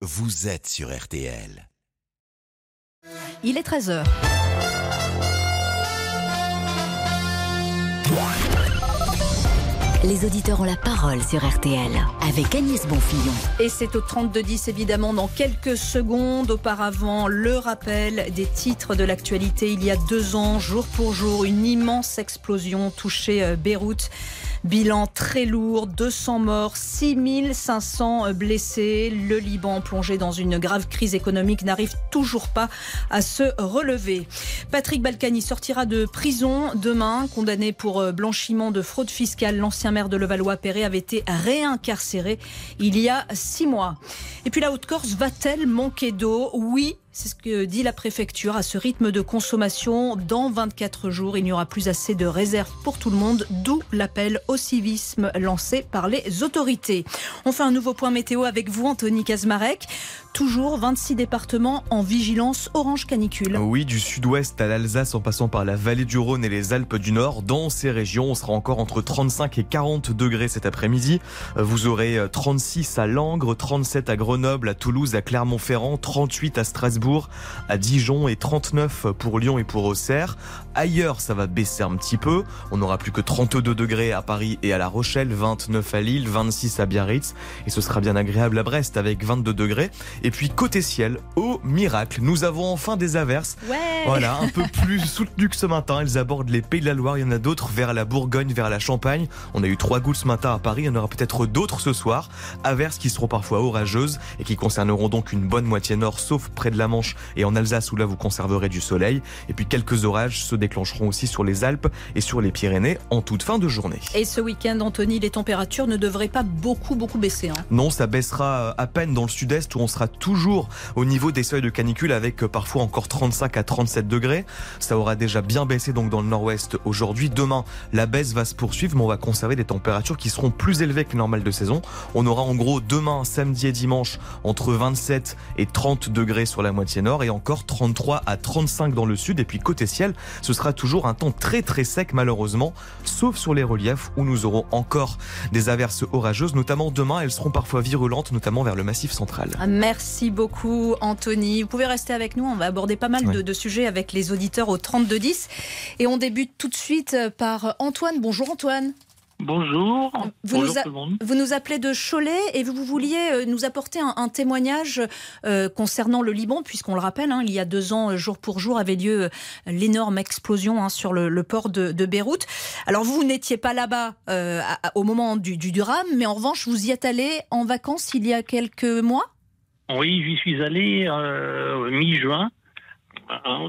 vous êtes sur RTL. Il est 13h. Les auditeurs ont la parole sur RTL avec Agnès Bonfillon. Et c'est au 32-10 évidemment dans quelques secondes. Auparavant, le rappel des titres de l'actualité. Il y a deux ans, jour pour jour, une immense explosion touchait euh, Beyrouth. Bilan très lourd, 200 morts, 6500 blessés. Le Liban, plongé dans une grave crise économique, n'arrive toujours pas à se relever. Patrick Balkany sortira de prison demain, condamné pour euh, blanchiment de fraude fiscale. L'ancien maire de Levallois-Perret avait été réincarcéré il y a six mois. Et puis la Haute-Corse va-t-elle manquer d'eau? Oui, c'est ce que dit la préfecture. À ce rythme de consommation, dans 24 jours, il n'y aura plus assez de réserves pour tout le monde, d'où l'appel au civisme lancé par les autorités. On fait un nouveau point météo avec vous, Anthony Kazmarek. Toujours 26 départements en vigilance orange canicule. Oui, du sud-ouest à l'Alsace en passant par la vallée du Rhône et les Alpes du Nord. Dans ces régions, on sera encore entre 35 et 40 degrés cet après-midi. Vous aurez 36 à Langres, 37 à Grenoble, à Toulouse, à Clermont-Ferrand, 38 à Strasbourg, à Dijon et 39 pour Lyon et pour Auxerre. Ailleurs, ça va baisser un petit peu. On n'aura plus que 32 degrés à Paris et à La Rochelle, 29 à Lille, 26 à Biarritz. Et ce sera bien agréable à Brest avec 22 degrés. Et puis côté ciel, au miracle, nous avons enfin des averses. Ouais. Voilà, un peu plus soutenues que ce matin. Elles abordent les Pays de la Loire. Il y en a d'autres vers la Bourgogne, vers la Champagne. On a eu trois gouttes ce matin à Paris. Il y en aura peut-être d'autres ce soir. Averses qui seront parfois orageuses et qui concerneront donc une bonne moitié nord, sauf près de la Manche et en Alsace où là vous conserverez du soleil. Et puis quelques orages se déclencheront aussi sur les Alpes et sur les Pyrénées en toute fin de journée. Et ce week-end, Anthony, les températures ne devraient pas beaucoup, beaucoup baisser. hein. Non, ça baissera à peine dans le sud-est où on sera toujours au niveau des seuils de canicule avec euh, parfois encore 35 à 37 degrés. Ça aura déjà bien baissé donc dans le nord-ouest aujourd'hui. Demain, la baisse va se poursuivre, mais on va conserver des températures qui seront plus élevées que les normales de saison. On aura en gros demain, samedi et dimanche entre 27 et 30 degrés sur la moitié nord et encore 33 à 35 dans le sud. Et puis côté ciel, ce sera toujours un temps très très sec malheureusement, sauf sur les reliefs où nous aurons encore des averses orageuses, notamment demain. Elles seront parfois virulentes, notamment vers le massif central. Ah, Merci beaucoup, Anthony. Vous pouvez rester avec nous. On va aborder pas mal de, sujets avec les auditeurs au 3210. Et on débute tout de suite par Antoine. Bonjour, Antoine. Bonjour. Vous Bonjour nous a- tout le monde. Vous nous appelez de Cholet et vous, vous vouliez euh, nous apporter un, un témoignage euh, concernant le Liban, puisqu'on le rappelle, hein, il y a deux ans, euh, jour pour jour, avait lieu euh, l'énorme explosion hein, sur le, le port de, de Beyrouth. Alors vous, vous n'étiez pas là-bas euh, au moment du, du drame, mais en revanche, vous y êtes allé en vacances il y a quelques mois? Oui, j'y suis allé euh, mi-juin.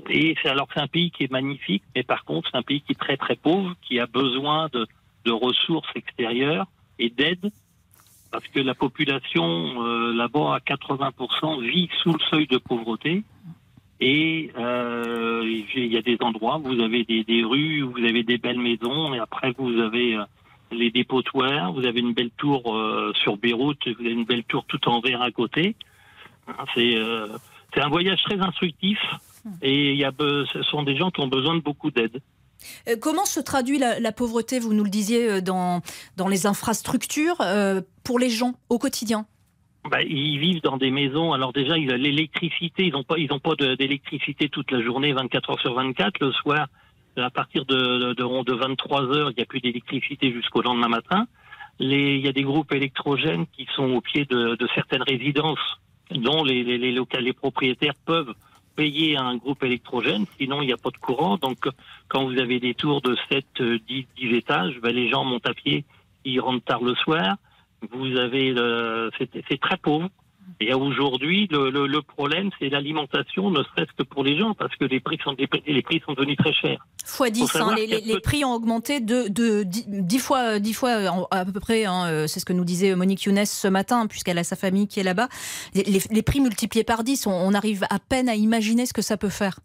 Et alors c'est un pays qui est magnifique, mais par contre c'est un pays qui est très très pauvre, qui a besoin de, de ressources extérieures et d'aide, parce que la population euh, là-bas à 80% vit sous le seuil de pauvreté. Et euh, il y a des endroits, où vous avez des, rues, où vous avez des belles maisons, et après vous avez euh, les dépotoirs, vous avez une belle tour sur Beyrouth, vous avez une belle tour tout en verre à côté. Hein, C'est un voyage très instructif et il y a, ce sont des gens qui ont besoin de beaucoup d'aide. Euh, Comment se traduit la, pauvreté, vous nous le disiez, euh, dans, dans les infrastructures euh, pour les gens au quotidien? Bah, ils vivent dans des maisons. Alors déjà, il y a l'électricité. Ils n'ont pas, ils pas d'électricité toute la journée, 24 heures sur 24. Le soir, à partir de, de, de, de 23 heures, il n'y a plus d'électricité jusqu'au lendemain matin. Il y a des groupes électrogènes qui sont au pied de, certaines résidences, dont les, les, les propriétaires peuvent payer un groupe électrogène, sinon il n'y a pas de courant. Donc, quand vous avez des tours de 7, euh, 10, 10 étages, ben, les gens montent à pied, ils rentrent tard le soir. Vous avez, c'est très pauvre. Et aujourd'hui, le, le, le problème, c'est l'alimentation, ne serait-ce que pour les gens, parce que les prix sont, les prix- les prix sont devenus très chers. Fois 10, savoir hein, les, prix ont augmenté de, de 10, fois, 10 fois euh, à peu près, hein, euh, c'est ce que nous disait Monique Younes ce matin, puisqu'elle a sa famille qui est là-bas. Les, prix multipliés par 10, on, on arrive à peine à imaginer ce que ça peut faire.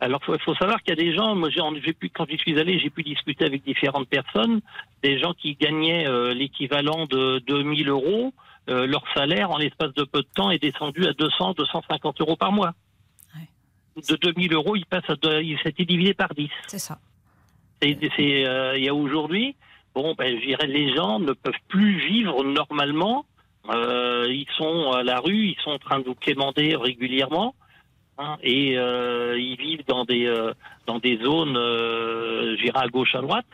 Alors, il faut, faut savoir qu'il y a des gens, moi, j'ai j'ai pu, quand j'y suis allé, j'ai pu discuter avec différentes personnes, des gens qui gagnaient euh, l'équivalent de 2000 euros. Euh, leur salaire, en l'espace de peu de temps, est descendu à 200, 250 euros par mois. De 2000 euros, il passe à, deux- il s'était divisé par 10. C'est ça. C'est, c'est, euh, il y a aujourd'hui, bon, ben, je dirais, les gens ne peuvent plus vivre normalement euh, ils sont à la rue, ils sont en train de vous quémander régulièrement. Hein, et euh, ils vivent dans des euh, dans des zones, euh, j'irai à gauche, à droite.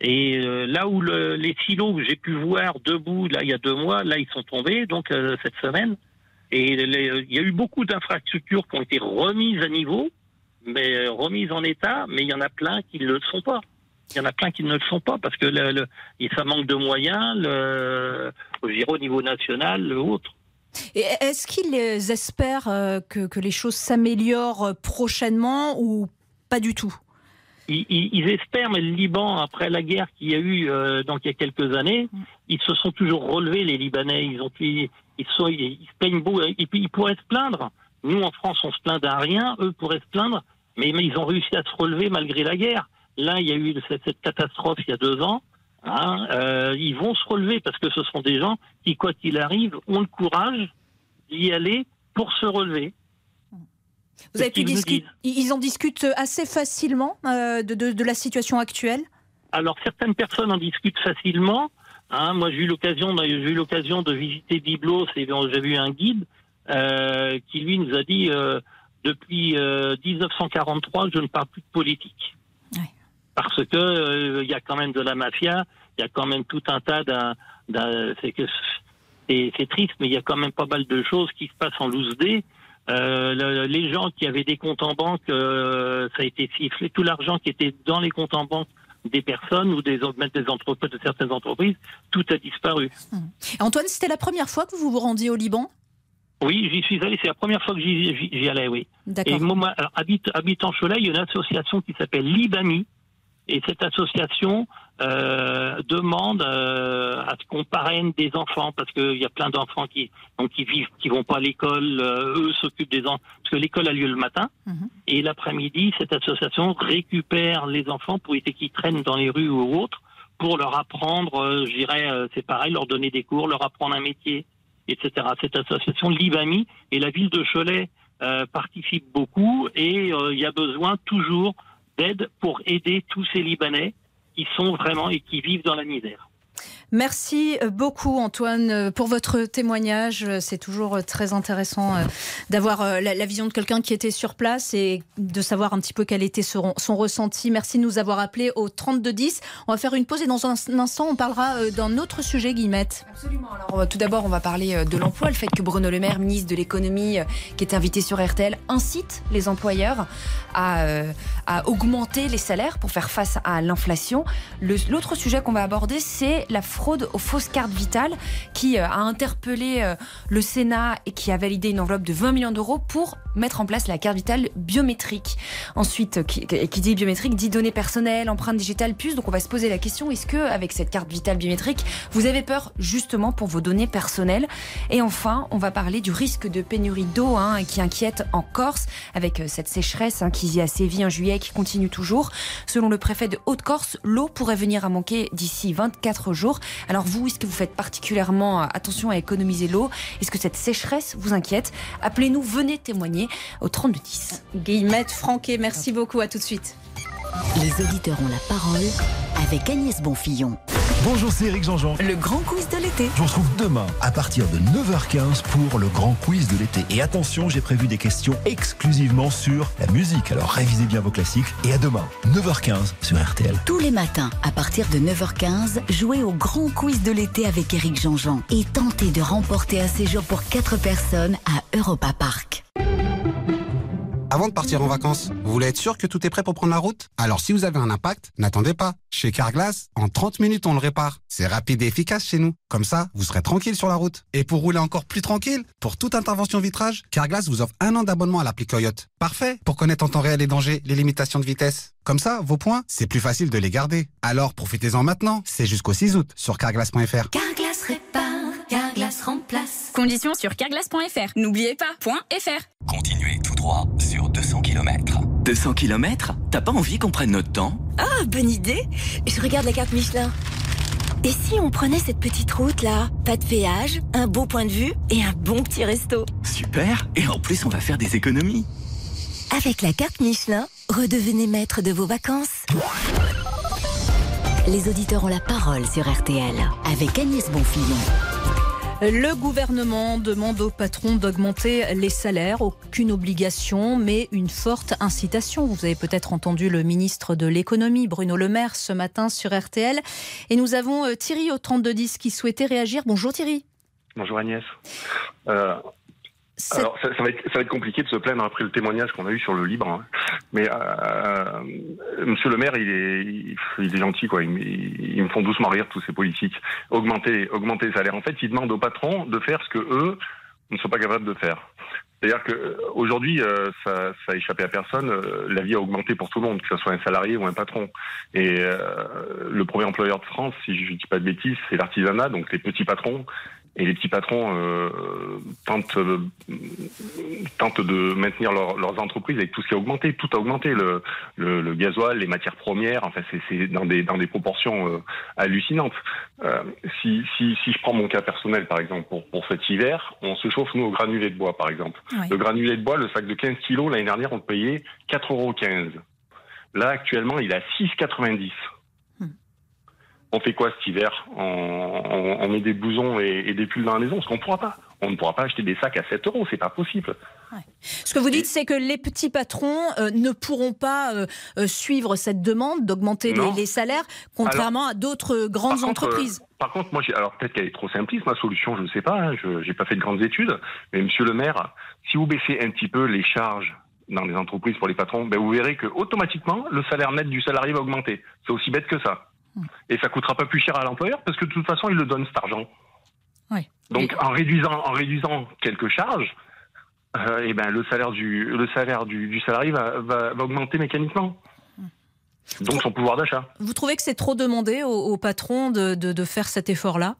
Et euh, là où le- les silos que j'ai pu voir debout, là il y a deux mois, là ils sont tombés donc euh, cette semaine. Et les- il y a eu beaucoup d'infrastructures qui ont été remises à niveau, mais euh, remises en état, mais il y en a plein qui ne le sont pas. Il y en a plein qui ne le sont pas parce que le, le- ça manque de moyens, le, au niveau national, le autre. Est-ce qu'ils espèrent euh, que, les choses s'améliorent prochainement ou pas du tout? Ils, ils- ils espèrent, mais le Liban, après la guerre qu'il y a eu euh, donc il y a quelques années, ils se sont toujours relevés, les Libanais. Ils ont ils, ils, sont, ils, ils se plaignent beau, et puis ils pourraient se plaindre. Nous, en France, on se plaint d'un rien. Eux pourraient se plaindre, mais, ils ont réussi à se relever malgré la guerre. Là, il y a eu cette catastrophe il y a deux ans. Hein, euh, ils vont se relever parce que ce sont des gens qui, quoi qu'il arrive, ont le courage d'y aller pour se relever. Vous avez pu discuter Ils en discutent assez facilement euh, de, de- de la situation actuelle? Alors certaines personnes en discutent facilement. Hein, moi, j'ai eu l'occasion, j'ai eu l'occasion de visiter Biblos et j'ai vu un guide euh, qui lui nous a dit depuis euh, 1943, je ne parle plus de politique Ouais. Parce que euh, il y a quand même de la mafia, il y a quand même tout un tas d'un, c'est que c'est, triste, mais il y a quand même pas mal de choses qui se passent en loose day. Euh, le- les gens qui avaient des comptes en banque, euh, ça a été sifflé. Tout l'argent qui était dans les comptes en banque des personnes ou des, même des entreprises, de certaines entreprises, tout a disparu. Antoine, c'était la première fois que vous vous rendiez au Liban? Oui, j'y suis allé. C'est la première fois que j'y, allais. Oui. Et D'accord. moi, alors, habite, habitant Cholet, il y a une association qui s'appelle Libami. Et cette association euh, demande euh, à ce qu'on parraine des enfants parce qu'il y a plein d'enfants qui donc qui vivent, qui vont pas à l'école. euh, eux s'occupent des enfants parce que l'école a lieu le matin Mhm. et l'après-midi, cette association récupère les enfants pour éviter qu'ils traînent dans les rues ou autres pour leur apprendre, euh, je dirais, euh, c'est pareil, leur donner des cours, leur apprendre un métier, etc. Cette association Libami et la ville de Cholet euh, participe beaucoup et euh, il y a besoin toujours d'aide pour aider tous ces Libanais qui sont vraiment et qui vivent dans la misère. Merci beaucoup Antoine pour votre témoignage. C'est toujours très intéressant euh, d'avoir euh, la, vision de quelqu'un qui était sur place et de savoir un petit peu quel était son, ressenti. Merci de nous avoir appelés au 3210. On va faire une pause et dans un, instant on parlera euh, d'un autre sujet, Guillemette. Absolument. Alors, tout d'abord, on va parler de l'emploi, le fait que Bruno Le Maire, ministre de l'économie, qui est invité sur RTL, incite les employeurs à, à augmenter les salaires pour faire face à l'inflation. L'autre sujet qu'on va aborder, c'est la fraude aux fausses cartes vitales, qui euh, a interpellé euh, le Sénat et qui a validé une enveloppe de 20 millions d'euros pour mettre en place la carte vitale biométrique. Ensuite, qui, qui dit biométrique dit données personnelles, empreintes digitales, puces. Donc on va se poser la question est-ce que avec cette carte vitale biométrique, vous avez peur justement pour vos données personnelles? Et enfin, on va parler du risque de pénurie d'eau hein, qui inquiète en Corse avec euh, cette sécheresse hein, qui y a sévi en juillet qui continue toujours. Selon le préfet de Haute-Corse, l'eau pourrait venir à manquer d'ici 24 jours. Alors vous, est-ce que vous faites particulièrement euh, attention à économiser l'eau? Est-ce que cette sécheresse vous inquiète? Appelez-nous, venez témoigner au 3210. Guillemette Franquet, merci beaucoup. À tout de suite. Les auditeurs ont la parole avec Agnès Bonfillon. Bonjour, c'est Eric Jean-Jean. Le grand quiz de l'été. Je vous retrouve demain à partir de 9h15 pour le grand quiz de l'été. Et attention, j'ai prévu des questions exclusivement sur la musique. Alors révisez bien vos classiques et à demain, 9h15 sur RTL. Tous les matins, à partir de 9h15, jouez au grand quiz de l'été avec Eric Jean-Jean et tentez de remporter un séjour pour 4 personnes à Europa Park. Avant de partir en vacances, vous voulez être sûr que tout est prêt pour prendre la route? Alors si vous avez un impact, n'attendez pas. Chez Carglass, en 30 minutes on le répare. C'est rapide et efficace chez nous. Comme ça, vous serez tranquille sur la route. Et pour rouler encore plus tranquille, pour toute intervention vitrage, Carglass vous offre un an d'abonnement à l'appli Coyote. Parfait pour connaître en temps réel les dangers, les limitations de vitesse. Comme ça, vos points, c'est plus facile de les garder. Alors profitez-en maintenant, c'est jusqu'au 6 août sur carglass.fr. Carglass répare, remplace. Conditions sur carglass.fr. N'oubliez pas, .fr. Continuez tout droit sur 200 km. 200 km T'as pas envie qu'on prenne notre temps? Ah, bonne idée Je regarde la carte Michelin. Et si on prenait cette petite route là Pas de péage, un beau point de vue et un bon petit resto. Super Et en plus, on va faire des économies. Avec la carte Michelin, redevenez maître de vos vacances. Les auditeurs ont la parole sur RTL avec Agnès Bonfillon. Le gouvernement demande aux patrons d'augmenter les salaires. Aucune obligation, mais une forte incitation. Vous avez peut-être entendu le ministre de l'économie, Bruno Le Maire, ce matin sur RTL. Et nous avons euh, Thierry au 3210 qui souhaitait réagir. Bonjour Thierry. Bonjour Agnès. Euh, alors, ça, va être, compliqué de se plaindre après le témoignage qu'on a eu sur le libre. Hein. Mais euh, euh, Monsieur le maire, il est, il, est gentil, quoi. Il, me font doucement rire tous ces politiques. Augmenter, augmenter les salaires. En fait, ils demandent aux patrons de faire ce que eux ne sont pas capables de faire. C'est-à-dire qu'aujourd'hui, euh, ça, ça a échappé à personne. la vie a augmenté pour tout le monde, que ce soit un salarié ou un patron. Et le premier employeur de France, si je ne dis pas de bêtises, c'est l'artisanat, donc les petits patrons et les petits patrons euh, tentent, euh, tentent de maintenir leurs entreprises avec tout ce qui a augmenté. Tout a augmenté, le, le, le gasoil, les matières premières, enfin c'est dans des, dans des proportions euh, hallucinantes. Euh, si, si, si je prends mon cas personnel par exemple pour, pour cet hiver, on se chauffe nous au granulé de bois par exemple. Le granulé de bois, le sac de 15 kilos, l'année dernière on le payait 4,15 euros. Là actuellement il est à 6,90 on fait quoi cet hiver on, met des blousons et, des pulls dans la maison Parce qu'on ne pourra pas. On ne pourra pas acheter des sacs à 7 euros, c'est pas possible. Ce que vous dites, c'est que les petits patrons euh, ne pourront pas euh, euh, suivre cette demande d'augmenter les, salaires, contrairement à d'autres grandes entreprises. par contre, moi, alors peut-être qu'elle est trop simpliste, ma solution, je ne sais pas, hein, je n'ai pas fait de grandes études, mais monsieur le maire, si vous baissez un petit peu les charges dans les entreprises pour les patrons, ben vous verrez que automatiquement le salaire net du salarié va augmenter. C'est aussi bête que ça. Et ça coûtera pas plus cher à l'employeur parce que de toute façon, il le donne cet argent. Donc en réduisant, en réduisant quelques charges, euh, et ben le salaire du le salaire du, salarié va, va, augmenter mécaniquement. Donc son pouvoir d'achat. Vous trouvez que c'est trop demandé aux, patrons de, de faire cet effort-là?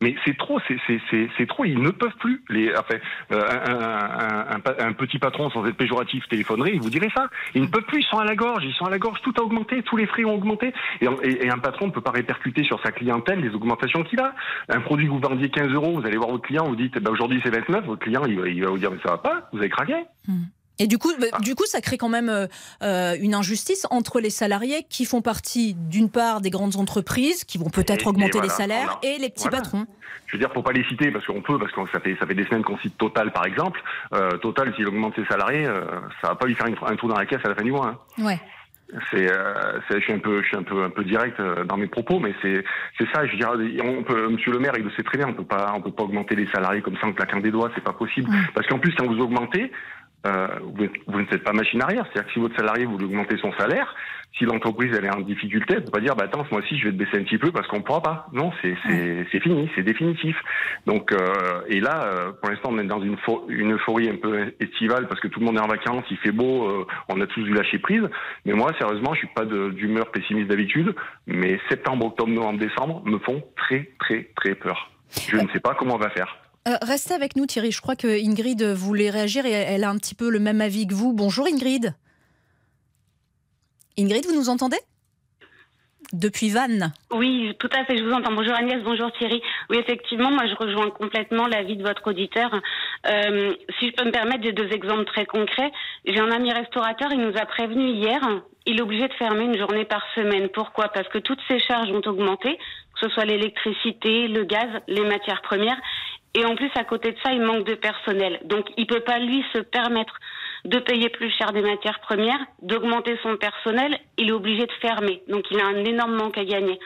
Mais c'est trop, c'est trop. Ils ne peuvent plus. Les, enfin, euh, un, un, un, petit patron, sans être péjoratif, téléphonerait, il vous dirait ça. Ils ne peuvent plus. Ils sont à la gorge. Ils sont à la gorge. Tout a augmenté. Tous les frais ont augmenté. Et, un patron ne peut pas répercuter sur sa clientèle les augmentations qu'il a. Un produit que vous vendiez 15 euros, vous allez voir votre client, vous dites, bah, aujourd'hui c'est 29. Votre client, il, il, va vous dire, mais ça va pas. Vous avez craqué. Hmm. Et du coup, bah, du coup, ça crée quand même euh, euh, une injustice entre les salariés qui font partie, d'une part, des grandes entreprises qui vont peut-être augmenter les salaires et les petits patrons. Je veux dire, pour pas les citer, parce qu'on peut, parce que ça fait, ça fait des semaines qu'on cite Total, par exemple. Euh, Total, s'il augmente ses salariés, euh, ça va pas lui faire un trou dans la caisse à la fin du mois. Hein. Ouais. C'est, euh, je suis un peu, je suis un peu, un peu direct dans mes propos, mais c'est, c'est ça. Je veux dire, on peut, Monsieur le Maire, il le sait très bien. On peut pas, on peut pas augmenter les salariés comme ça en claquant des doigts. C'est pas possible. Parce qu'en plus, quand vous augmentez, euh, vous, ne faites pas machine arrière. C'est-à-dire que si votre salarié voulez augmenter son salaire, si l'entreprise elle est en difficulté, elle peut pas dire bah attends, moi aussi je vais te baisser un petit peu parce qu'on ne pourra pas. Non, c'est c'est fini, c'est définitif. Donc euh, et là, euh, pour l'instant, on est dans une, une euphorie un peu estivale parce que tout le monde est en vacances, il fait beau, euh, on a tous dû lâcher prise. Mais moi, sérieusement, je suis pas d'humeur pessimiste d'habitude, mais septembre, octobre, novembre, décembre me font très très très peur. Je ne sais pas comment on va faire. Euh, restez avec nous Thierry, je crois que Ingrid voulait réagir et elle a un petit peu le même avis que vous. Bonjour Ingrid. Ingrid, vous nous entendez? Depuis Vannes. Oui, tout à fait, je vous entends. Bonjour Agnès, bonjour Thierry. Oui, effectivement, moi je rejoins complètement l'avis de votre auditeur. Euh, si je peux me permettre, j'ai deux exemples très concrets. J'ai un ami restaurateur, il nous a prévenu hier, il est obligé de fermer une journée par semaine. Pourquoi? Parce que toutes ses charges ont augmenté, que ce soit l'électricité, le gaz, les matières premières. Et en plus, à côté de ça, il manque de personnel. Donc, il peut pas, lui, se permettre de payer plus cher des matières premières, d'augmenter son personnel. Il est obligé de fermer. Donc, il a un énorme manque à gagner.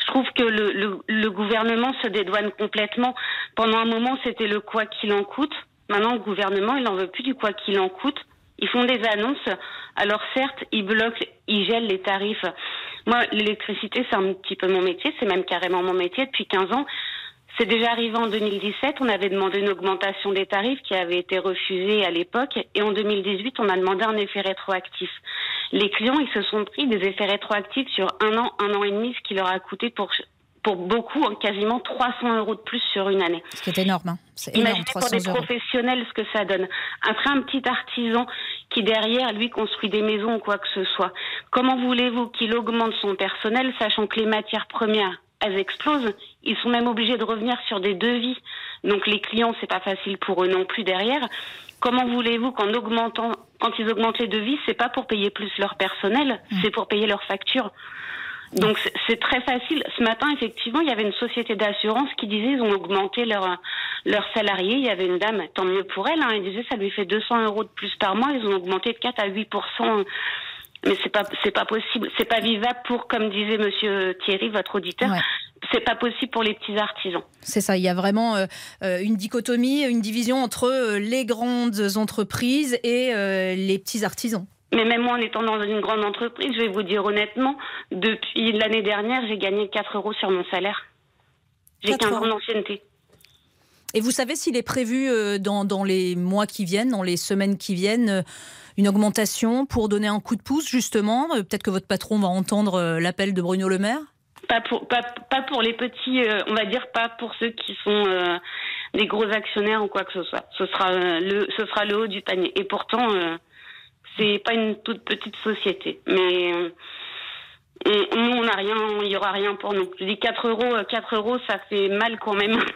Je trouve que le, le, le gouvernement se dédouane complètement. Pendant un moment, c'était le quoi qu'il en coûte. Maintenant, le gouvernement, il n'en veut plus du quoi qu'il en coûte. Ils font des annonces. Alors certes, ils bloquent, ils gèlent les tarifs. Moi, l'électricité, c'est un petit peu mon métier. C'est même carrément mon métier depuis 15 ans. C'est déjà arrivé en 2017. On avait demandé une augmentation des tarifs qui avait été refusée à l'époque. Et en 2018, on a demandé un effet rétroactif. Les clients, ils se sont pris des effets rétroactifs sur un an, un an et demi, ce qui leur a coûté pour pour beaucoup quasiment 300 euros de plus sur une année. C'est énorme. Hein. Imaginez pour des professionnels ce que ça donne. Après, un petit artisan qui derrière, lui, construit des maisons ou quoi que ce soit. Comment voulez-vous qu'il augmente son personnel, sachant que les matières premières elles explosent. Ils sont même obligés de revenir sur des devis. Donc les clients, c'est pas facile pour eux non plus derrière. Comment voulez-vous qu'en augmentant, quand ils augmentent les devis, c'est pas pour payer plus leur personnel, mmh. c'est pour payer leurs factures. Donc c'est très facile. Ce matin, effectivement, il y avait une société d'assurance qui disait ils ont augmenté leurs leurs salariés. Il y avait une dame, tant mieux pour elle, hein, elle disait ça lui fait 200 euros de plus par mois. Ils ont augmenté de 4 à 8 mais c'est pas c'est pas possible, c'est pas vivable pour comme disait monsieur Thierry votre auditeur. C'est pas possible pour les petits artisans. C'est ça, il y a vraiment euh, euh, une dichotomie, une division entre euh, les grandes entreprises et les petits artisans. Mais même moi, en étant dans une grande entreprise, je vais vous dire honnêtement, depuis l'année dernière, j'ai gagné 4 euros sur mon salaire. J'ai 15 ans d'ancienneté. Et vous savez s'il est prévu dans, dans, les mois qui viennent, dans les semaines qui viennent, une augmentation pour donner un coup de pouce, justement Peut-être que votre patron va entendre l'appel de Bruno Le Maire pas pour, les petits, euh, on va dire pas pour ceux qui sont euh, des gros actionnaires ou quoi que ce soit. Ce sera euh, le, ce sera le haut du panier. Et pourtant, c'est pas une toute petite société. Mais nous, on n'a rien, il y aura rien pour nous. Je dis 4 euros, 4 euros, ça fait mal quand même.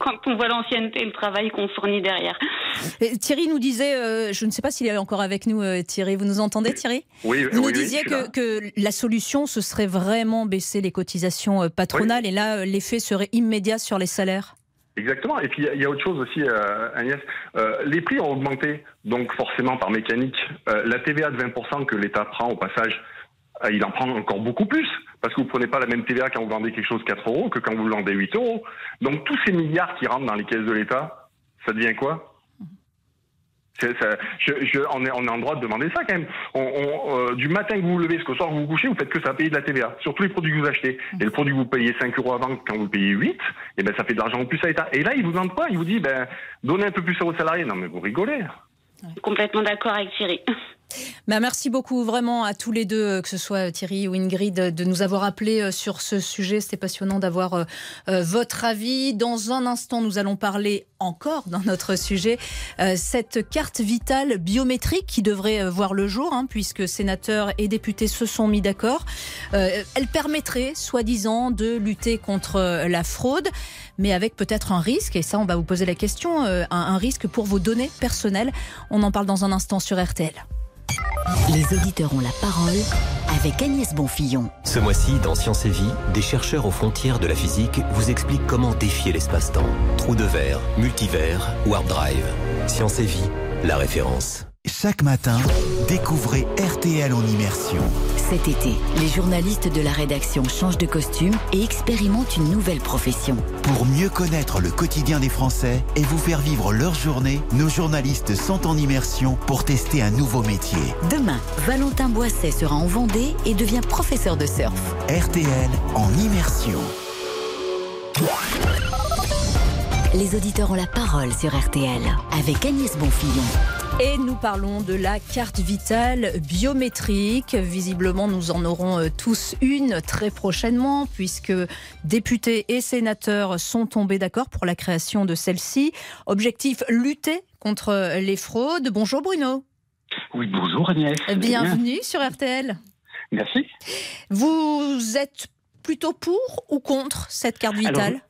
Quand on voit l'ancienneté et le travail qu'on fournit derrière. Thierry nous disait, euh, je ne sais pas s'il est encore avec nous, euh, Thierry, vous nous entendez Thierry? Oui, Vous nous disiez que, la solution, ce serait vraiment baisser les cotisations euh, patronales et là, l'effet serait immédiat sur les salaires Exactement. Et puis il y a autre chose aussi, Agnès. les prix ont augmenté, donc forcément par mécanique. la TVA de 20% que l'État prend au passage, euh, il en prend encore beaucoup plus, parce que vous prenez pas la même TVA quand vous vendez quelque chose 4 euros que quand vous le vendez 8 euros. Donc tous ces milliards qui rentrent dans les caisses de l'État, ça devient quoi? On, est, on en droit de demander ça quand même. Euh, du matin que vous vous levez jusqu'au soir que vous vous couchez, vous faites que ça payer de la TVA sur tous les produits que vous achetez. Et le produit que vous payez 5 euros avant quand vous payez 8, et eh ben ça fait de l'argent en plus à l'État. Et là, il vous demande quoi? Il vous dit, ben, donnez un peu plus à vos salariés. Non mais vous rigolez. Complètement d'accord avec Thierry. Bah, merci beaucoup vraiment à tous les deux, euh, que ce soit Thierry ou Ingrid, de nous avoir appelés euh, sur ce sujet. C'était passionnant d'avoir euh, votre avis. Dans un instant, nous allons parler encore dans notre sujet cette carte vitale biométrique qui devrait voir le jour, hein, puisque sénateurs et députés se sont mis d'accord. elle permettrait, soi-disant, de lutter contre la fraude, mais avec peut-être un risque, et ça on va vous poser la question, un risque pour vos données personnelles. On en parle dans un instant sur RTL. Les auditeurs ont la parole avec Agnès Bonfillon. Ce mois-ci, dans Science et Vie, des chercheurs aux frontières de la physique vous expliquent comment défier l'espace-temps. Trou de verre, multivers, warp drive. Science et Vie, la référence. Chaque matin, découvrez RTL en immersion. Cet été, les journalistes de la rédaction changent de costume et expérimentent une nouvelle profession. Pour mieux connaître le quotidien des Français et vous faire vivre leur journée, nos journalistes sont en immersion pour tester un nouveau métier. Demain, Valentin Boisset sera en Vendée et devient professeur de surf. RTL en immersion. Les auditeurs ont la parole sur RTL avec Agnès Bonfillon. Et nous parlons de la carte vitale biométrique. Visiblement, nous en aurons euh, tous une très prochainement, puisque députés et sénateurs sont tombés d'accord pour la création de celle-ci. Objectif lutter contre les fraudes. Bonjour Bruno. Oui, bonjour Agnès. Bienvenue sur RTL. Merci. Vous êtes plutôt pour ou contre cette carte vitale?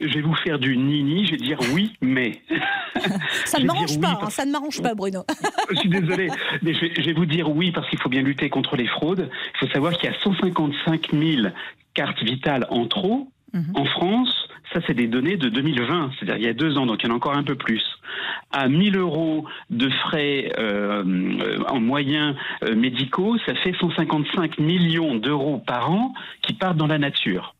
Je vais vous faire du nini, je vais dire oui, mais. ça ne m'arrange pas, hein, ça ne m'arrange pas, Bruno. je suis désolé, mais je vais, vous dire oui parce qu'il faut bien lutter contre les fraudes. Il faut savoir qu'il y a 155 000 cartes vitales en trop mhm. en France. Ça, c'est des données de 2020, c'est-à-dire il y a deux ans, donc il y en a encore un peu plus. À 1000 euros de frais euh, en moyens euh, médicaux, ça fait 155 millions d'euros par an qui partent dans la nature.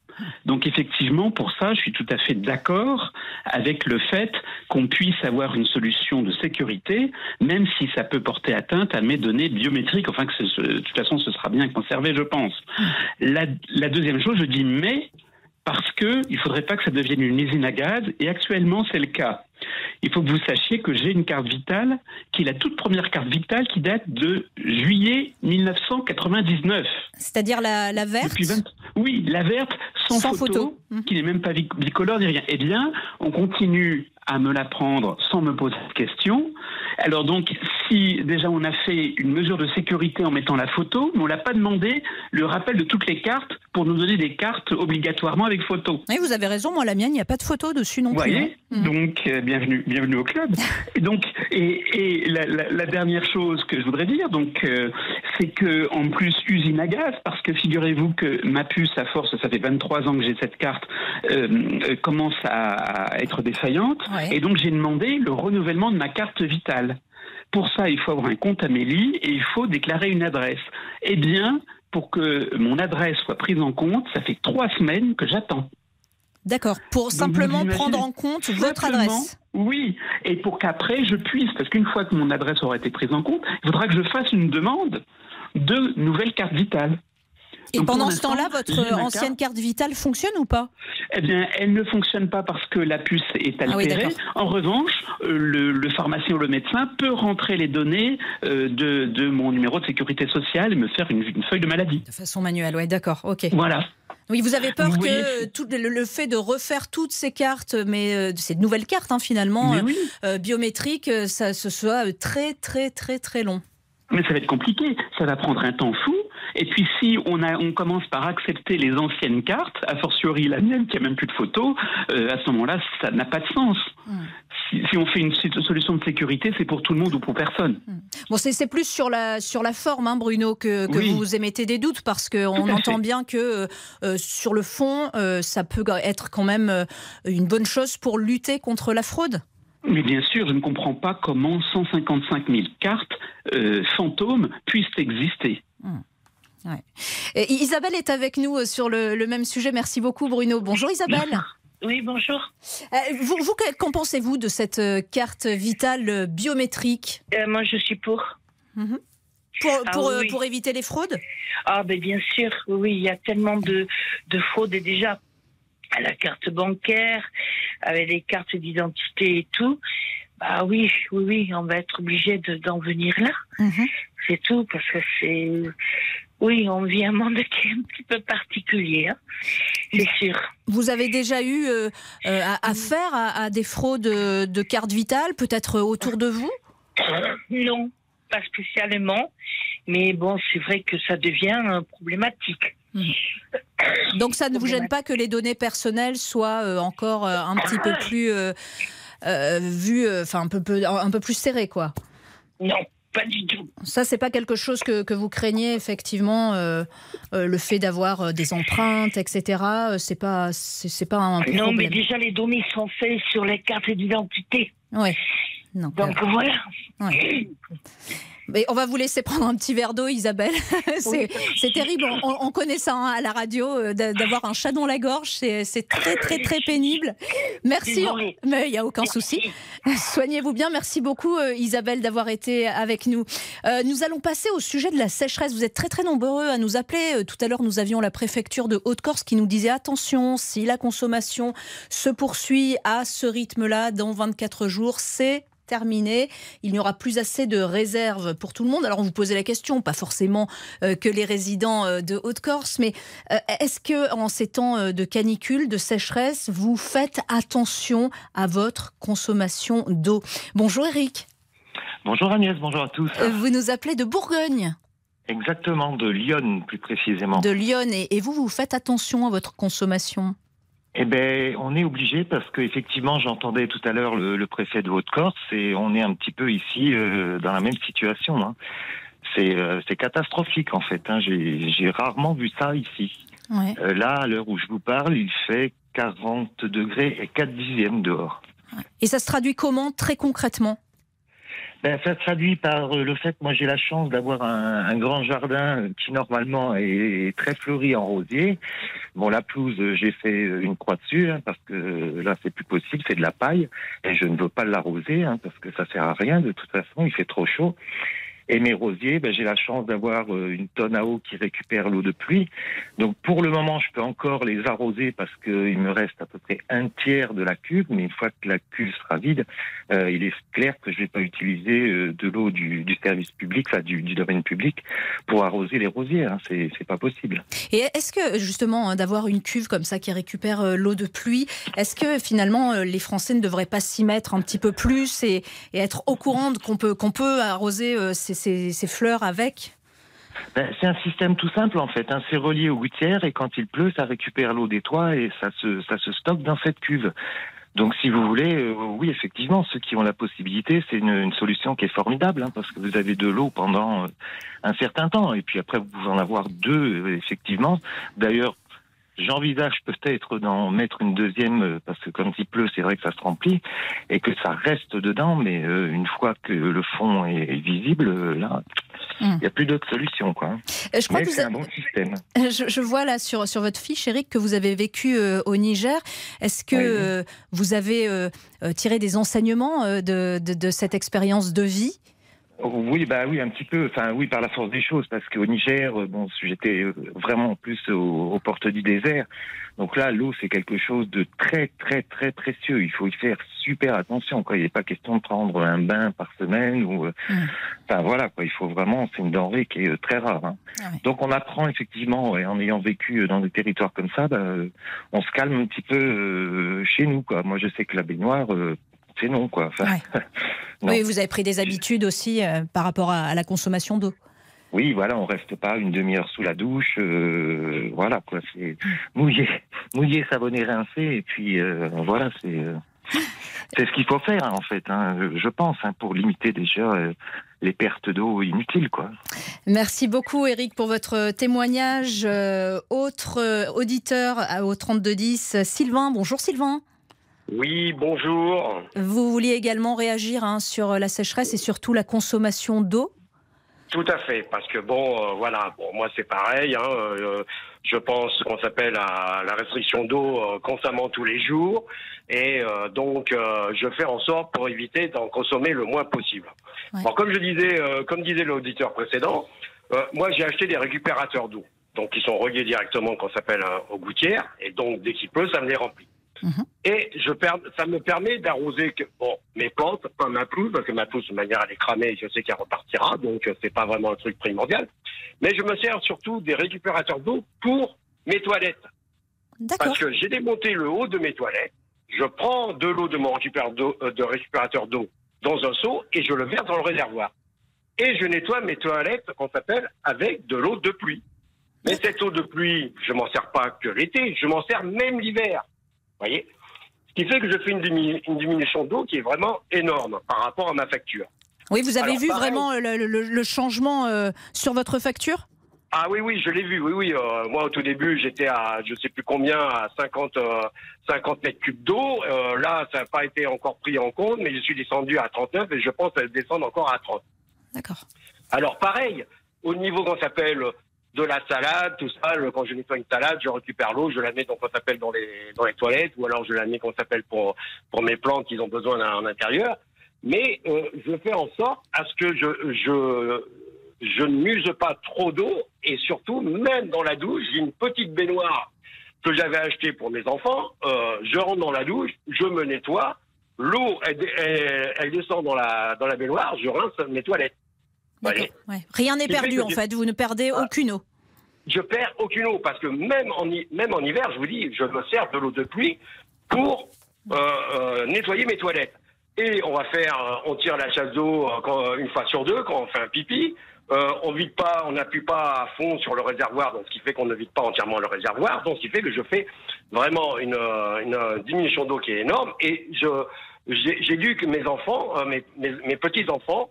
Donc effectivement, pour ça, je suis tout à fait d'accord avec le fait qu'on puisse avoir une solution de sécurité, même si ça peut porter atteinte à mes données biométriques, enfin que de toute façon ce sera bien conservé, je pense. La, la deuxième chose, je dis mais parce qu'il ne faudrait pas que ça devienne une usine à gaz, et actuellement c'est le cas. Il faut que vous sachiez que j'ai une carte vitale qui est la toute première carte vitale qui date de juillet 1999. C'est-à-dire la, verte Oui, la verte sans, photo, qui n'est même pas bicolore ni rien. Eh bien, on continue à me la prendre sans me poser de questions. Alors donc, si déjà on a fait une mesure de sécurité en mettant la photo, mais on l'a pas demandé le rappel de toutes les cartes pour nous donner des cartes obligatoirement avec photo. Oui, vous avez raison. Moi, la mienne, il n'y a pas de photo dessus non vous plus. Voyez hein. donc, euh, bienvenue, bienvenue au club. et donc, et, la, dernière chose que je voudrais dire, donc, euh, c'est que en plus usine à gaz, parce que figurez-vous que ma puce, à force, ça fait 23 ans que j'ai cette carte, euh, commence à, être défaillante, et donc j'ai demandé le renouvellement de ma carte vitale. Pour ça, il faut avoir un compte Amélie et il faut déclarer une adresse. Eh bien, pour que mon adresse soit prise en compte, ça fait trois semaines que j'attends. D'accord, pour simplement prendre en compte votre adresse. Oui, et pour qu'après je puisse, parce qu'une fois que mon adresse aura été prise en compte, il faudra que je fasse une demande de nouvelle carte vitale. Et pendant ce temps-là, votre ancienne carte... vitale fonctionne ou pas? Eh bien, elle ne fonctionne pas parce que la puce est ah altérée. en revanche, euh, le, pharmacien ou le médecin peut rentrer les données euh, de, mon numéro de sécurité sociale et me faire une, feuille de maladie. De façon manuelle, oui, d'accord, ok. Voilà. Oui, vous avez peur que tout le, fait de refaire toutes ces cartes, mais euh, ces nouvelles cartes hein, finalement biométriques, ça ce soit très très très très long. Mais ça va être compliqué, ça va prendre un temps fou. Et puis si on, a, on commence par accepter les anciennes cartes, a fortiori la mienne qui a même plus de photos, euh, à ce moment-là, ça n'a pas de sens. Hmm. Si, on fait une solution de sécurité, c'est pour tout le monde ou pour personne. Hmm. Bon, c'est plus sur la, sur la forme, hein, Bruno, que, que vous émettez des doutes, parce qu'on entend bien que euh, euh, sur le fond, ça peut être quand même une bonne chose pour lutter contre la fraude. Mais bien sûr, je ne comprends pas comment 155 000 cartes fantômes puissent exister. Isabelle est avec nous euh, sur le, même sujet. Merci beaucoup, Bruno. Bonjour, Isabelle. Oui, bonjour. Euh, vous, qu'en pensez-vous de cette euh, carte vitale biométrique? Moi, je suis pour. Mhm. Pour, ah pour, éviter les fraudes? Ah, ben bien sûr, oui, il y a tellement de, de fraudes et déjà à la carte bancaire, avec les cartes d'identité et tout. Bah oui, oui, oui, on va être obligé d'en venir là. Mhm. C'est tout, parce que c'est oui, on vit un monde qui est un petit peu particulier, hein. c'est sûr. Vous avez déjà eu euh, euh, affaire à, des fraudes de carte vitale, peut-être autour de vous? Non, pas spécialement. Mais bon, c'est vrai que ça devient euh, problématique. Mmh. Donc ça ne vous gêne pas que les données personnelles soient encore un petit peu plus vues, enfin un peu, un peu plus serrées, quoi? Non, pas du tout. Ça, c'est pas quelque chose que, que vous craignez, effectivement, euh, euh, le fait d'avoir euh, des empreintes, etc. c'est pas, c'est pas un problème. Non, mais déjà, les données sont faites sur les cartes d'identité. Oui. Donc voilà. Mais on va vous laisser prendre un petit verre d'eau, Isabelle. c'est terrible. On, connaît ça hein, à la radio, euh, d'avoir un chat dans la gorge. C'est très, très, très pénible. Merci. Mais il n'y a aucun souci. Soignez-vous bien. Merci beaucoup, euh, Isabelle, d'avoir été avec nous. Euh, nous allons passer au sujet de la sécheresse. Vous êtes très, très nombreux à nous appeler. Tout à l'heure, nous avions la préfecture de Haute-Corse qui nous disait attention, si la consommation se poursuit à ce rythme-là dans 24 jours, c'est terminé. Il n'y aura plus assez de réserves pour tout le monde. Alors on vous posait la question, pas forcément euh, que les résidents euh, de Haute-Corse, mais euh, est-ce que en ces temps de canicule, de sécheresse, vous faites attention à votre consommation d'eau? Bonjour Eric. Bonjour Agnès, bonjour à tous. Vous nous appelez de Bourgogne. Exactement, de Lyon plus précisément. De Lyon, et, et vous, vous faites attention à votre consommation? Eh ben, on est obligé parce qu'effectivement, j'entendais tout à l'heure le, préfet de Haute-Corse et on est un petit peu ici euh, dans la même situation. Hein. Euh, c'est catastrophique en fait. Hein. J'ai rarement vu ça ici. Euh, là, à l'heure où je vous parle, il fait 40 degrés et 4 dixièmes dehors. Et ça se traduit comment très concrètement? Ben, ça se traduit par le fait que moi j'ai la chance d'avoir un, grand jardin qui normalement est très fleuri en rosier. Bon, la pelouse, j'ai fait une croix dessus hein, parce que là c'est plus possible, c'est de la paille et je ne veux pas l'arroser hein, parce que ça sert à rien de toute façon, il fait trop chaud. Et mes rosiers, ben, j'ai la chance d'avoir euh, une tonne à eau qui récupère l'eau de pluie. Donc pour le moment, je peux encore les arroser parce qu'il me reste à peu près un tiers de la cuve. Mais une fois que la cuve sera vide, euh, il est clair que je ne vais pas utiliser euh, de l'eau du, service public, du, domaine public, pour arroser les rosiers. Hein. C'est, pas possible. Et est-ce que justement hein, d'avoir une cuve comme ça qui récupère l'eau de pluie, est-ce que finalement les Français ne devraient pas s'y mettre un petit peu plus et, être au courant qu'on qu'on peut arroser ces ces, fleurs avec ben, c'est un système tout simple en fait. Hein. C'est relié aux gouttières et quand il pleut, ça récupère l'eau des toits et ça se, stocke dans cette cuve. Donc, si vous voulez, euh, oui, effectivement, ceux qui ont la possibilité, c'est une, solution qui est formidable, hein, parce que vous avez de l'eau pendant euh, un certain temps, et puis après, vous pouvez en avoir deux, euh, effectivement. D'ailleurs, J'envisage peut-être d'en mettre une deuxième euh, parce que quand il pleut, c'est vrai que ça se remplit et que ça reste dedans, mais euh, une fois que le fond est visible, euh, là, hmm. il n'y a plus d'autre solution. Quoi. Je crois que c'est un bon système. Je, vois là sur, sur votre fiche, Eric, que vous avez vécu au Niger. Est-ce que vous avez tiré des enseignements de, de, de cette expérience de vie oui, bah oui, un petit peu. Enfin, oui, par la force des choses, parce qu'au Niger, euh, bon, j'étais euh, vraiment plus aux, portes du désert. Donc là, l'eau, c'est quelque chose de très, très, très précieux. Il faut y faire super attention. Quoi. Il n'est pas question de prendre un bain par semaine ou. Euh, mmh. Enfin voilà, quoi. Il faut vraiment. C'est une denrée qui est très rare. Hein. Ah Donc on apprend effectivement, en ayant vécu dans des territoires comme ça, bah, on se calme un petit peu chez nous. Quoi. Moi, je sais que la baignoire c'est non, quoi. Oui, vous avez pris des habitudes aussi euh, par rapport à, la consommation d'eau. Oui, voilà, on reste pas une demi-heure sous la douche, euh, voilà quoi. C'est mouillé, mouillé, savonné, rincé, et puis euh, voilà, c'est c'est ce qu'il faut faire en fait. Hein, je pense hein, pour limiter déjà les pertes d'eau inutiles, quoi. Merci beaucoup, Eric, pour votre témoignage. autre auditeur au 3210, Sylvain. Bonjour, Sylvain. Oui, bonjour. Vous vouliez également réagir hein, sur la sécheresse et surtout la consommation d'eau? Tout à fait, parce que bon, euh, voilà, bon, moi c'est pareil. Hein, euh, je pense qu'on s'appelle à la restriction d'eau euh, constamment tous les jours, et donc je fais en sorte pour éviter d'en consommer le moins possible. comme je disais, comme disait l'auditeur précédent, moi j'ai acheté des récupérateurs d'eau, donc ils sont reliés directement qu'on s'appelle aux gouttières, et donc dès qu'il pleut, ça me les remplit. Mhm. Et je ça me permet d'arroser bon, mes plantes, pas ma pelouse, parce que ma pelouse, de manière, elle est cramée, je sais qu'elle repartira, donc euh, c'est pas vraiment un truc primordial. Mais je me sers surtout des récupérateurs d'eau pour mes toilettes. Parce que j'ai démonté le haut de mes toilettes, je prends de l'eau de mon euh, de récupérateur d'eau dans un seau et je le verse dans le réservoir. Et je nettoie mes toilettes, qu'on s'appelle, avec de l'eau de pluie. Mais cette eau de pluie, je m'en sers pas que l'été, je m'en sers même l'hiver voyez Ce qui fait que je fais une, diminution d'eau qui est vraiment énorme par rapport à ma facture. Oui, vous avez vu vraiment le, changement euh, sur votre facture? Ah oui, oui, je l'ai vu. Oui, oui. Euh, moi, au tout début, j'étais à, je sais plus combien, à 50, 50 euh, mètres cubes d'eau. là, ça n'a pas été encore pris en compte, mais je suis descendu à 39 et je pense qu'elle descend encore à 30. D'accord. Alors, pareil, au niveau qu'on s'appelle de la salade, tout ça. quand je nettoie une salade, je récupère l'eau, je la mets donc qu'on s'appelle dans les dans les toilettes, ou alors je la mets qu'on s'appelle pour pour mes plantes qui ont besoin d'un intérieur. Mais euh, je fais en sorte à ce que je je je n'use pas trop d'eau et surtout même dans la douche, j'ai une petite baignoire que j'avais achetée pour mes enfants. Euh, je rentre dans la douche, je me nettoie, l'eau elle, elle, descend dans la dans la baignoire, je rince mes toilettes. Rien n'est perdu en fait, vous ne perdez ah. aucune eau. Je perds aucune eau parce que même en, même en hiver, je vous dis, je me sers de l'eau de pluie pour euh, euh, nettoyer mes toilettes. Et on va faire, euh, on tire la chasse d'eau une fois sur deux quand on fait un pipi. on vide pas, on n'appuie pas à fond sur le réservoir, donc ce qui fait qu'on ne vide pas entièrement le réservoir, donc ce qui fait que je fais vraiment une, une diminution d'eau qui est énorme. Et je j'éduque mes enfants, mes, mes, mes petits enfants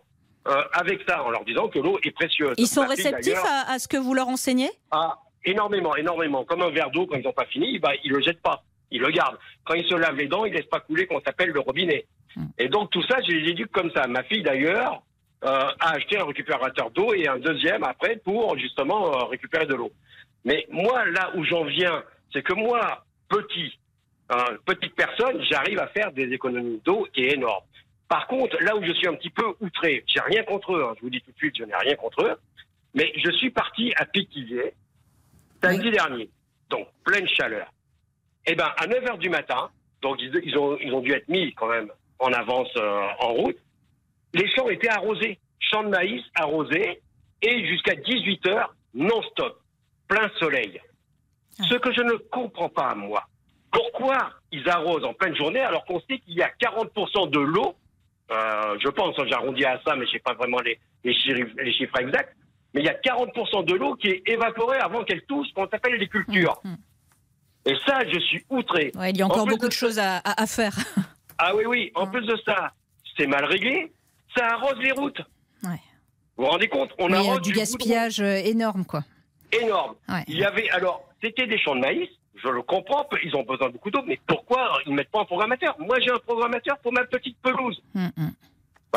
euh, avec ça, en leur disant que l'eau est précieuse. Ils sont réceptifs à, ce que vous leur enseignez? Ah, énormément, énormément. Comme un verre d'eau, quand ils n'ont pas fini, bah, ils le jettent pas. Ils le gardent. Quand ils se lavent les dents, ils laissent pas couler qu'on s'appelle le robinet. Hmm. Et donc tout ça, je les éduque comme ça. Ma fille d'ailleurs euh, a acheté un récupérateur d'eau et un deuxième après pour justement euh, récupérer de l'eau. Mais moi, là où j'en viens, c'est que moi, petit, petite personne, j'arrive à faire des économies d'eau qui est énorme. Par contre, là où je suis un petit peu outré, j'ai rien contre eux, hein, je vous dis tout de suite, je n'ai rien contre eux, mais je suis parti à Piquillier samedi dernier, donc pleine chaleur. Eh ben, à 9 h du matin, donc ils, ont, ils ont dû être mis quand même en avance euh, en route, les champs étaient arrosés, champs de maïs arrosés, et jusqu'à 18 h non-stop, plein soleil. Ah. Ce que je ne comprends pas, moi, pourquoi ils arrosent en pleine journée alors qu'on sait qu'il y a 40% de l'eau euh, je pense, hein, j'arrondis à ça, mais je sais pas vraiment les, les, chiffres, exacts. Mais il y a 40% de l'eau qui est évaporée avant qu'elle touche ce qu'on appelle les cultures. Mm, mm. Et ça, je suis outré. il y a encore beaucoup de, choses à, faire. Ah oui, oui. En plus de ça, c'est mal réglé. Ça arrose les routes. Vous vous rendez compte On a du, gaspillage euh, énorme, quoi. Énorme. Il y avait alors, c'était des champs de maïs. Je le comprends, ils ont besoin de beaucoup d'eau, mais pourquoi ils ne mettent pas un programmateur? Moi, j'ai un programmateur pour ma petite pelouse. Hum, hum.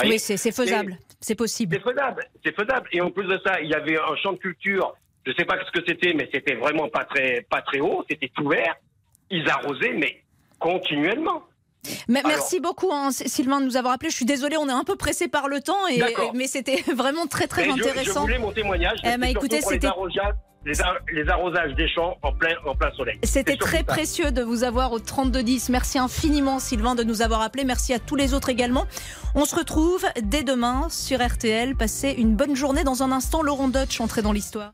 Oui, c'est faisable, c'est possible. C'est faisable, c'est faisable. Et en plus de ça, il y avait un champ de culture. Je ne sais pas ce que c'était, mais c'était vraiment pas très, pas très haut. C'était ouvert. Ils arrosaient, mais continuellement. Mais merci beaucoup, hein, Sylvain, de nous avoir appelé. Je suis désolée, on est un peu pressé par le temps, et, mais c'était vraiment très très intéressant. Je, voulais mon témoignage. Eh ben, écoutez, c'était les, arrosages des champs en plein, en plein soleil. C'était très précieux de vous avoir au 3210. Merci infiniment, Sylvain, de nous avoir appelé. Merci à tous les autres également. On se retrouve dès demain sur RTL. Passez une bonne journée. Dans un instant, Laurent Dutch, entré dans l'histoire.